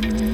Bye.